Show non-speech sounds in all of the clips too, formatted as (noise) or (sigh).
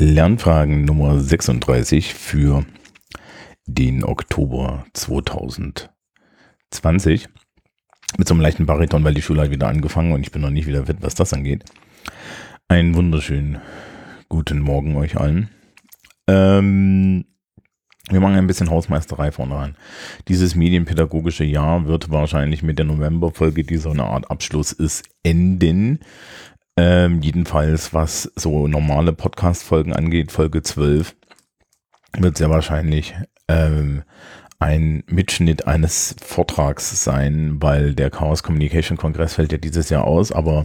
Lernfragen Nummer 36 für den Oktober 2020. Mit so einem leichten Bariton, weil die Schule hat wieder angefangen und ich bin noch nicht wieder fit, was das angeht. Einen wunderschönen guten Morgen euch allen. Ähm, wir machen ein bisschen Hausmeisterei vorne ran. Dieses medienpädagogische Jahr wird wahrscheinlich mit der Novemberfolge, die so eine Art Abschluss ist, enden. Ähm, jedenfalls, was so normale Podcast-Folgen angeht, Folge 12, wird sehr wahrscheinlich ähm, ein Mitschnitt eines Vortrags sein, weil der Chaos Communication Kongress fällt ja dieses Jahr aus, aber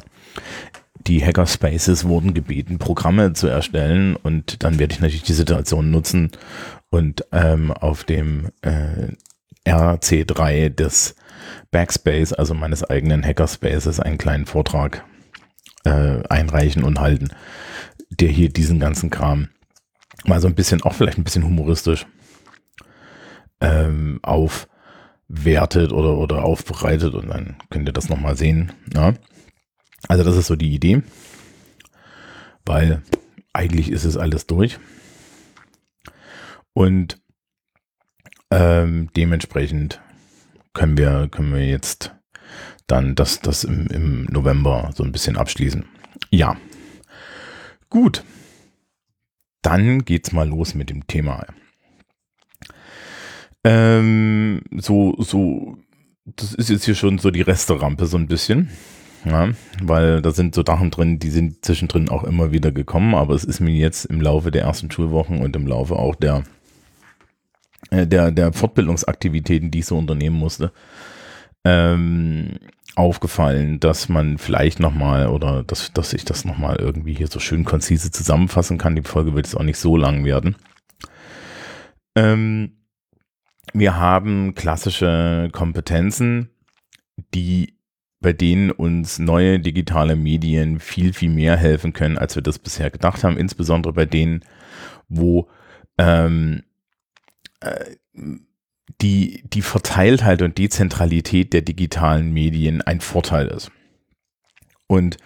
die Hackerspaces wurden gebeten, Programme zu erstellen und dann werde ich natürlich die Situation nutzen und ähm, auf dem äh, RC3 des Backspace, also meines eigenen Hackerspaces, einen kleinen Vortrag äh, einreichen und halten, der hier diesen ganzen Kram mal so ein bisschen, auch vielleicht ein bisschen humoristisch ähm, aufwertet oder, oder aufbereitet und dann könnt ihr das nochmal sehen. Ja. Also das ist so die Idee, weil eigentlich ist es alles durch. Und ähm, dementsprechend können wir, können wir jetzt dann das, das im, im November so ein bisschen abschließen. Ja. Gut. Dann geht's mal los mit dem Thema. Ähm, so, so, das ist jetzt hier schon so die Resterampe so ein bisschen. Ja, weil da sind so Sachen drin, die sind zwischendrin auch immer wieder gekommen, aber es ist mir jetzt im Laufe der ersten Schulwochen und im Laufe auch der, äh, der, der Fortbildungsaktivitäten, die ich so unternehmen musste, ähm, aufgefallen, dass man vielleicht nochmal oder dass, dass ich das nochmal irgendwie hier so schön konzise zusammenfassen kann. Die Folge wird jetzt auch nicht so lang werden. Ähm, wir haben klassische Kompetenzen, die bei denen uns neue digitale Medien viel, viel mehr helfen können, als wir das bisher gedacht haben. Insbesondere bei denen, wo ähm, äh, die, die Verteiltheit und Dezentralität der digitalen Medien ein Vorteil ist. Und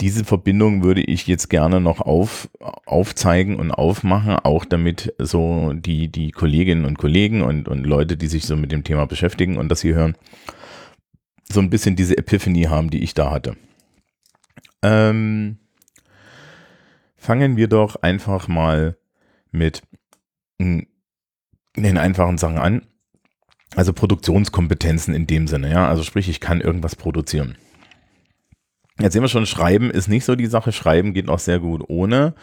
diese Verbindung würde ich jetzt gerne noch auf, aufzeigen und aufmachen, auch damit so die, die Kolleginnen und Kollegen und, und Leute, die sich so mit dem Thema beschäftigen und das hier hören, so ein bisschen diese Epiphany haben, die ich da hatte. Ähm, fangen wir doch einfach mal mit den einfachen Sachen an. Also Produktionskompetenzen in dem Sinne, ja. Also sprich, ich kann irgendwas produzieren. Jetzt sehen wir schon, Schreiben ist nicht so die Sache. Schreiben geht auch sehr gut ohne.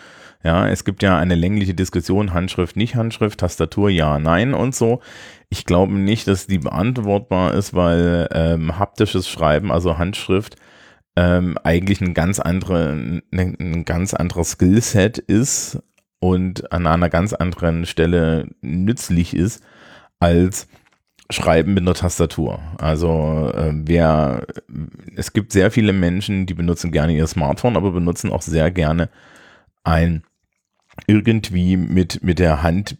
Ja, es gibt ja eine längliche Diskussion, Handschrift, nicht Handschrift, Tastatur, ja, nein und so. Ich glaube nicht, dass die beantwortbar ist, weil ähm, haptisches Schreiben, also Handschrift, ähm, eigentlich ein ganz andere, ein, ein ganz anderes Skillset ist und an einer ganz anderen Stelle nützlich ist als Schreiben mit einer Tastatur. Also äh, wer, es gibt sehr viele Menschen, die benutzen gerne ihr Smartphone, aber benutzen auch sehr gerne ein irgendwie mit, mit der Hand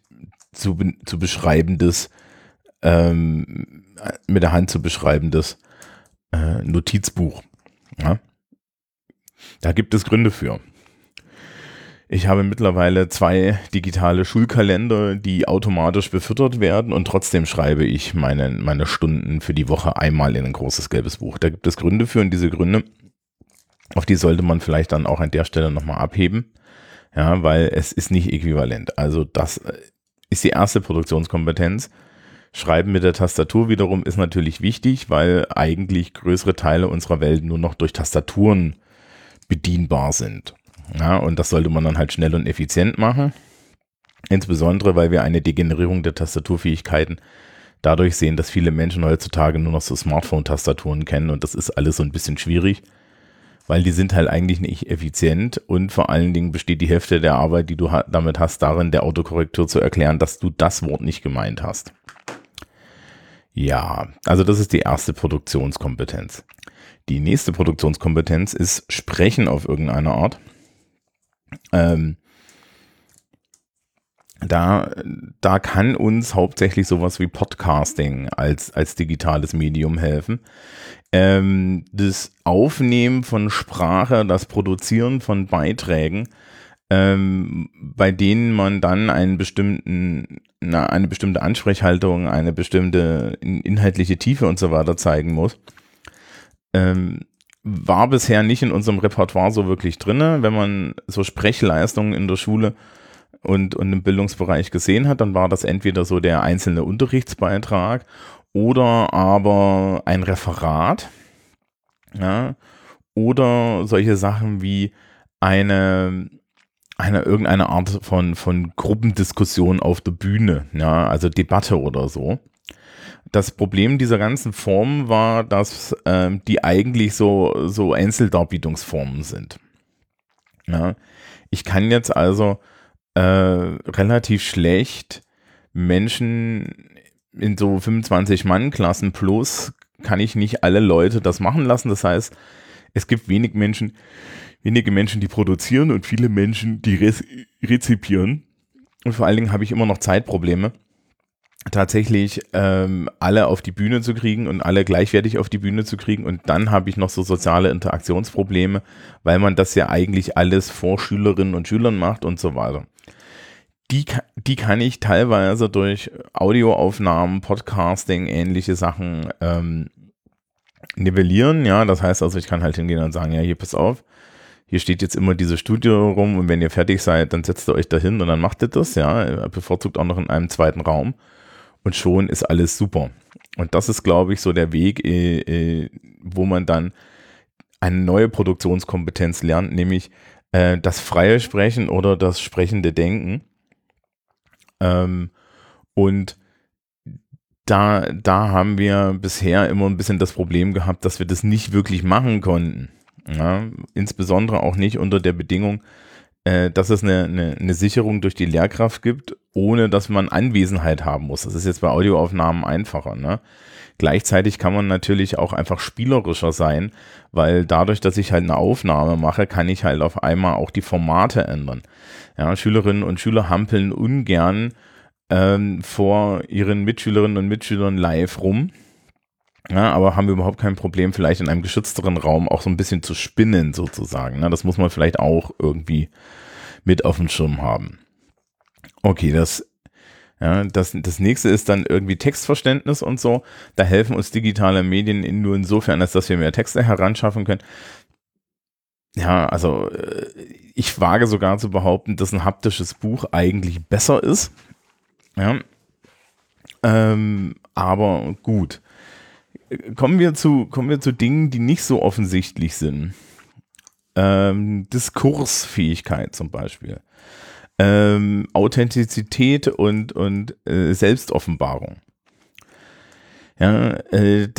zu, zu beschreibendes, ähm, mit der Hand zu beschreibendes äh, Notizbuch. Ja? Da gibt es Gründe für. Ich habe mittlerweile zwei digitale Schulkalender, die automatisch befüttert werden und trotzdem schreibe ich meine, meine Stunden für die Woche einmal in ein großes gelbes Buch. Da gibt es Gründe für und diese Gründe, auf die sollte man vielleicht dann auch an der Stelle nochmal abheben. Ja, weil es ist nicht äquivalent. Also das äh, ist die erste Produktionskompetenz. Schreiben mit der Tastatur wiederum ist natürlich wichtig, weil eigentlich größere Teile unserer Welt nur noch durch Tastaturen bedienbar sind. Ja, und das sollte man dann halt schnell und effizient machen. Insbesondere, weil wir eine Degenerierung der Tastaturfähigkeiten dadurch sehen, dass viele Menschen heutzutage nur noch so Smartphone-Tastaturen kennen und das ist alles so ein bisschen schwierig, weil die sind halt eigentlich nicht effizient und vor allen Dingen besteht die Hälfte der Arbeit, die du damit hast, darin, der Autokorrektur zu erklären, dass du das Wort nicht gemeint hast. Ja, also das ist die erste Produktionskompetenz. Die nächste Produktionskompetenz ist Sprechen auf irgendeine Art. Ähm, da, da kann uns hauptsächlich sowas wie Podcasting als, als digitales Medium helfen. Ähm, das Aufnehmen von Sprache, das Produzieren von Beiträgen ähm, bei denen man dann einen bestimmten, na, eine bestimmte Ansprechhaltung, eine bestimmte inhaltliche Tiefe und so weiter zeigen muss. Ähm, war bisher nicht in unserem Repertoire so wirklich drin. Wenn man so Sprechleistungen in der Schule und, und im Bildungsbereich gesehen hat, dann war das entweder so der einzelne Unterrichtsbeitrag oder aber ein Referat. Ja, oder solche Sachen wie eine, eine irgendeine Art von, von Gruppendiskussion auf der Bühne, ja, also Debatte oder so. Das Problem dieser ganzen Formen war, dass ähm, die eigentlich so, so Einzeldarbietungsformen sind. Ja, ich kann jetzt also äh, relativ schlecht Menschen in so 25-Mann-Klassen plus kann ich nicht alle Leute das machen lassen. Das heißt, es gibt wenig Menschen, wenige Menschen, die produzieren und viele Menschen, die rezipieren. Und vor allen Dingen habe ich immer noch Zeitprobleme tatsächlich ähm, alle auf die Bühne zu kriegen und alle gleichwertig auf die Bühne zu kriegen. Und dann habe ich noch so soziale Interaktionsprobleme, weil man das ja eigentlich alles vor Schülerinnen und Schülern macht und so weiter. Die, die kann ich teilweise durch Audioaufnahmen, Podcasting, ähnliche Sachen ähm, nivellieren. Ja, das heißt also, ich kann halt hingehen und sagen, ja, hier pass auf, hier steht jetzt immer diese Studio rum und wenn ihr fertig seid, dann setzt ihr euch dahin und dann macht ihr das, ja, bevorzugt auch noch in einem zweiten Raum und schon ist alles super. Und das ist, glaube ich, so der Weg, äh, äh, wo man dann eine neue Produktionskompetenz lernt, nämlich äh, das freie Sprechen oder das sprechende Denken. Ähm, und da, da haben wir bisher immer ein bisschen das Problem gehabt, dass wir das nicht wirklich machen konnten. Ja, insbesondere auch nicht unter der Bedingung, dass es eine, eine, eine, Sicherung durch die Lehrkraft gibt, ohne dass man Anwesenheit haben muss. Das ist jetzt bei Audioaufnahmen einfacher. Ne? Gleichzeitig kann man natürlich auch einfach spielerischer sein, weil dadurch, dass ich halt eine Aufnahme mache, kann ich halt auf einmal auch die Formate ändern. Ja, Schülerinnen und Schüler hampeln ungern ähm, vor ihren Mitschülerinnen und Mitschülern live rum. Ja, aber haben wir überhaupt kein Problem, vielleicht in einem geschützteren Raum auch so ein bisschen zu spinnen, sozusagen. Ne? Das muss man vielleicht auch irgendwie mit auf dem Schirm haben. Okay, das, ja, das, das nächste ist dann irgendwie Textverständnis und so. Da helfen uns digitale Medien in, nur insofern, als dass wir mehr Texte heranschaffen können. Ja, also äh, ich wage sogar zu behaupten, dass ein haptisches Buch eigentlich besser ist. Ja. Ähm, aber gut kommen wir zu, kommen wir zu Dingen, die nicht so offensichtlich sind. Ähm, Diskursfähigkeit zum Beispiel. Ähm, Authentizität und, und äh, Selbstoffenbarung. Ja, äh,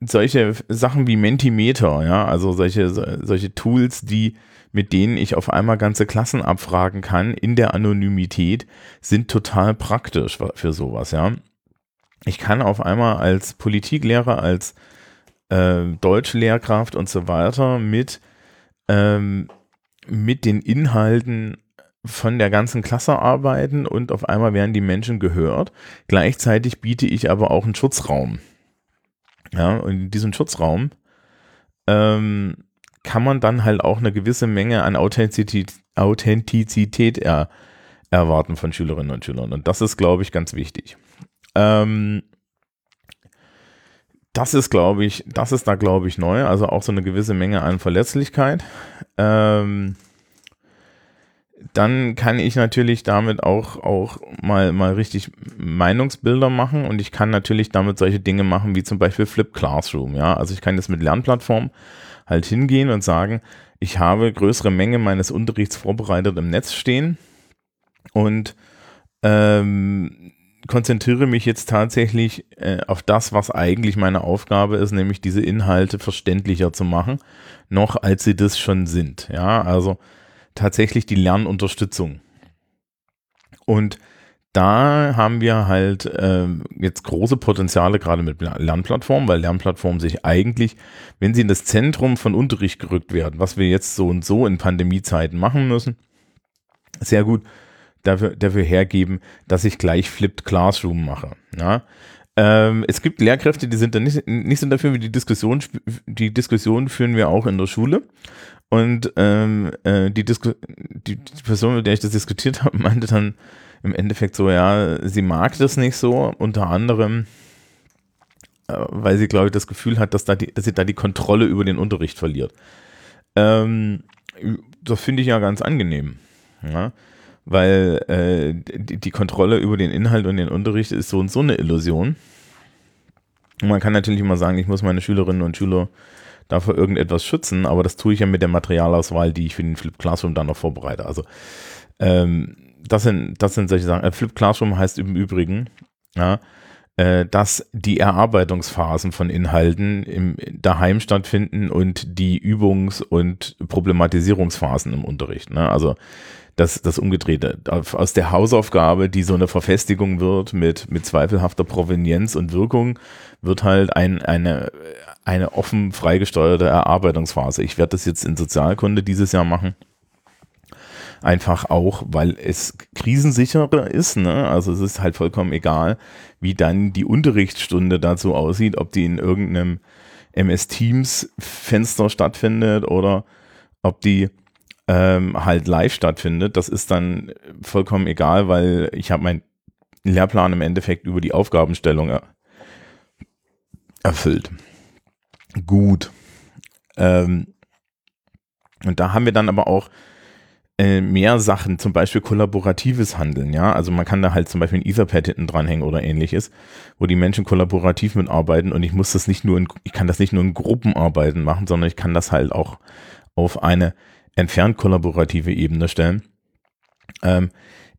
solche Sachen wie Mentimeter, ja, also solche, solche Tools, die, mit denen ich auf einmal ganze Klassen abfragen kann in der Anonymität, sind total praktisch für sowas, ja ich kann auf einmal als Politiklehrer, als äh, Deutschlehrkraft und so weiter mit, ähm, mit den Inhalten von der ganzen Klasse arbeiten und auf einmal werden die Menschen gehört. Gleichzeitig biete ich aber auch einen Schutzraum. Ja, und in diesem Schutzraum ähm, kann man dann halt auch eine gewisse Menge an Authentizität, Authentizität er, erwarten von Schülerinnen und Schülern. Und das ist, glaube ich, ganz wichtig. Ähm, das ist, glaube ich, das ist da, glaube ich, neu. Also auch so eine gewisse Menge an Verletzlichkeit. Ähm, dann kann ich natürlich damit auch, auch mal, mal richtig Meinungsbilder machen und ich kann natürlich damit solche Dinge machen wie zum Beispiel Flip Classroom. Ja, also ich kann jetzt mit Lernplattformen halt hingehen und sagen, ich habe größere Menge meines Unterrichts vorbereitet im Netz stehen und ähm, konzentriere mich jetzt tatsächlich äh, auf das, was eigentlich meine Aufgabe ist, nämlich diese Inhalte verständlicher zu machen, noch als sie das schon sind. Ja, also tatsächlich die Lernunterstützung. Und da haben wir halt äh, jetzt große Potenziale gerade mit Lernplattformen, weil Lernplattformen sich eigentlich, wenn sie in das Zentrum von Unterricht gerückt werden, was wir jetzt so und so in Pandemiezeiten machen müssen, sehr gut dafür, dafür hergeben, dass ich gleich Flipped Classroom mache. Ja? Ähm, es gibt Lehrkräfte, die sind da nicht, nicht so dafür, wie die Diskussion, die Diskussion führen wir auch in der Schule. Und ähm, äh, die, die, die Person, mit der ich das diskutiert habe, (laughs) meinte dann im Endeffekt so, ja, sie mag das nicht so, unter anderem, äh, weil sie, glaube ich, das Gefühl hat, dass, da die, dass sie da die Kontrolle über den Unterricht verliert. Ähm, das finde ich ja ganz angenehm. Ja? Weil äh, die, Kontrolle über den Inhalt und den Unterricht ist so und so eine Illusion. Und man kann natürlich immer sagen, ich muss meine Schülerinnen und Schüler dafür irgendetwas schützen, aber das tue ich ja mit der Materialauswahl, die ich für den Flip Classroom dann noch vorbereite. Also ähm, das sind, das sind solche Sachen. Äh, Flip Classroom heißt im Übrigen, ja, dass die Erarbeitungsphasen von Inhalten im daheim stattfinden und die Übungs- und Problematisierungsphasen im Unterricht. Ne? Also das, das Umgedrehte. Aus der Hausaufgabe, die so eine Verfestigung wird mit, mit zweifelhafter Provenienz und Wirkung, wird halt ein, eine, eine offen freigesteuerte Erarbeitungsphase. Ich werde das jetzt in Sozialkunde dieses Jahr machen. Einfach auch, weil es krisensicherer ist. Ne? Also es ist halt vollkommen egal, wie dann die Unterrichtsstunde dazu aussieht, ob die in irgendeinem MS Teams Fenster stattfindet oder ob die ähm, halt live stattfindet. Das ist dann vollkommen egal, weil ich habe meinen Lehrplan im Endeffekt über die Aufgabenstellung er erfüllt gut. Ähm, und da haben wir dann aber auch äh, mehr Sachen, zum Beispiel kollaboratives Handeln, ja. Also man kann da halt zum Beispiel ein Etherpad hinten dranhängen oder ähnliches, wo die Menschen kollaborativ mitarbeiten und ich muss das nicht nur in, ich kann das nicht nur in Gruppenarbeiten machen, sondern ich kann das halt auch auf eine entfernt kollaborative Ebene stellen. Ähm,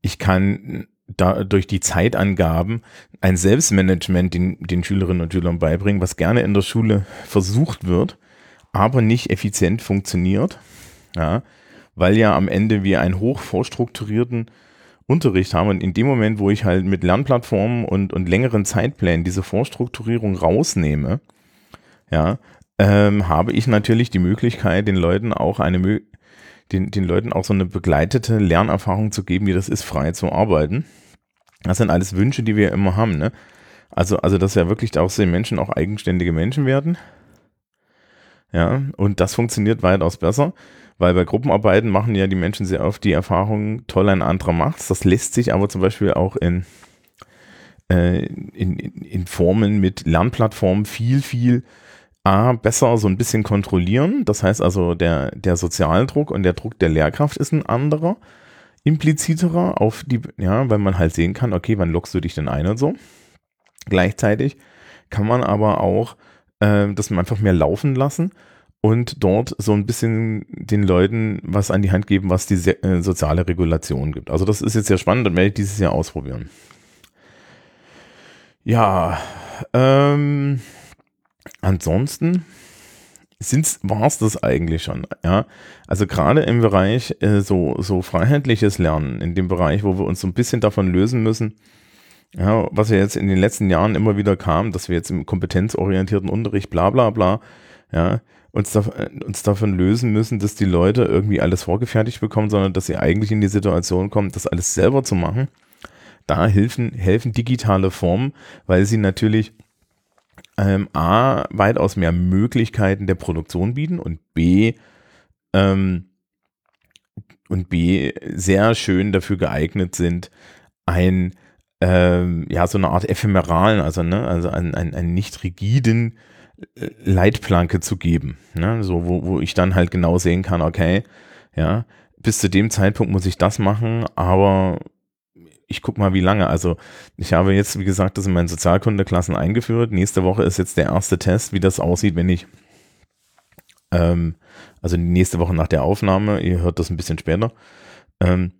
ich kann da durch die Zeitangaben ein Selbstmanagement den, den Schülerinnen und Schülern beibringen, was gerne in der Schule versucht wird, aber nicht effizient funktioniert. Ja, weil ja am Ende wir einen hoch vorstrukturierten Unterricht haben und in dem Moment, wo ich halt mit Lernplattformen und, und längeren Zeitplänen diese Vorstrukturierung rausnehme, ja, ähm, habe ich natürlich die Möglichkeit, den Leuten auch eine den, den Leuten auch so eine begleitete Lernerfahrung zu geben, wie das ist, frei zu arbeiten. Das sind alles Wünsche, die wir immer haben, ne? Also, also, dass ja wirklich auch so die Menschen auch eigenständige Menschen werden. Ja, und das funktioniert weitaus besser, weil bei Gruppenarbeiten machen ja die Menschen sehr oft die Erfahrung, toll, ein anderer macht's. Das lässt sich aber zum Beispiel auch in, äh, in, in Formen mit Lernplattformen viel, viel A, besser so ein bisschen kontrollieren. Das heißt also, der, der Sozialdruck und der Druck der Lehrkraft ist ein anderer impliziterer auf die, ja, weil man halt sehen kann, okay, wann lockst du dich denn ein und so. Gleichzeitig kann man aber auch äh, das einfach mehr laufen lassen und dort so ein bisschen den Leuten was an die Hand geben, was die äh, soziale Regulation gibt. Also das ist jetzt sehr spannend und werde ich dieses Jahr ausprobieren. Ja, ähm, ansonsten war es das eigentlich schon. Ja? Also gerade im Bereich äh, so, so freiheitliches Lernen, in dem Bereich, wo wir uns so ein bisschen davon lösen müssen, ja, was ja jetzt in den letzten Jahren immer wieder kam, dass wir jetzt im kompetenzorientierten Unterricht bla bla bla, ja, uns, da, uns davon lösen müssen, dass die Leute irgendwie alles vorgefertigt bekommen, sondern dass sie eigentlich in die Situation kommen, das alles selber zu machen. Da helfen, helfen digitale Formen, weil sie natürlich ähm, A, weitaus mehr Möglichkeiten der Produktion bieten und B, ähm, und B, sehr schön dafür geeignet sind, ein, ähm, ja, so eine Art ephemeralen, also, ne, also einen, einen, einen nicht rigiden äh, Leitplanke zu geben, ne, so, wo, wo ich dann halt genau sehen kann, okay, ja, bis zu dem Zeitpunkt muss ich das machen, aber ich guck mal, wie lange. Also ich habe jetzt, wie gesagt, das in meinen Sozialkundeklassen eingeführt. Nächste Woche ist jetzt der erste Test, wie das aussieht, wenn ich, ähm, also nächste Woche nach der Aufnahme, ihr hört das ein bisschen später, ähm,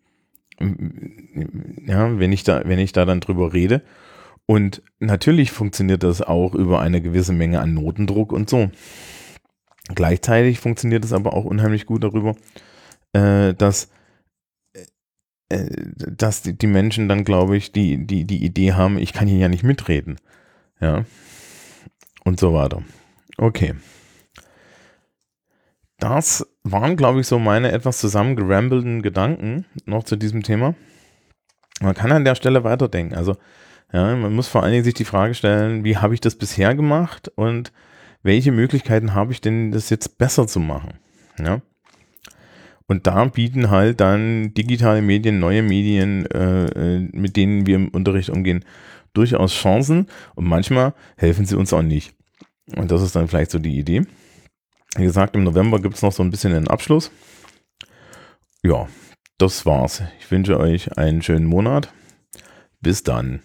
ja, wenn ich da, wenn ich da dann drüber rede. Und natürlich funktioniert das auch über eine gewisse Menge an Notendruck und so. Gleichzeitig funktioniert es aber auch unheimlich gut darüber, äh, dass äh, dass die, die Menschen dann, glaube ich, die, die, die Idee haben, ich kann hier ja nicht mitreden. Ja. Und so weiter. Okay. Das waren, glaube ich, so meine etwas zusammengerambelten Gedanken noch zu diesem Thema. Man kann an der Stelle weiterdenken. Also, ja, man muss vor allen Dingen sich die Frage stellen, wie habe ich das bisher gemacht und welche Möglichkeiten habe ich denn, das jetzt besser zu machen? Ja. Und da bieten halt dann digitale Medien, neue Medien, äh, äh, mit denen wir im Unterricht umgehen, durchaus Chancen. Und manchmal helfen sie uns auch nicht. Und das ist dann vielleicht so die Idee. Wie gesagt, im November gibt es noch so ein bisschen einen Abschluss. Ja, das war's. Ich wünsche euch einen schönen Monat. Bis dann.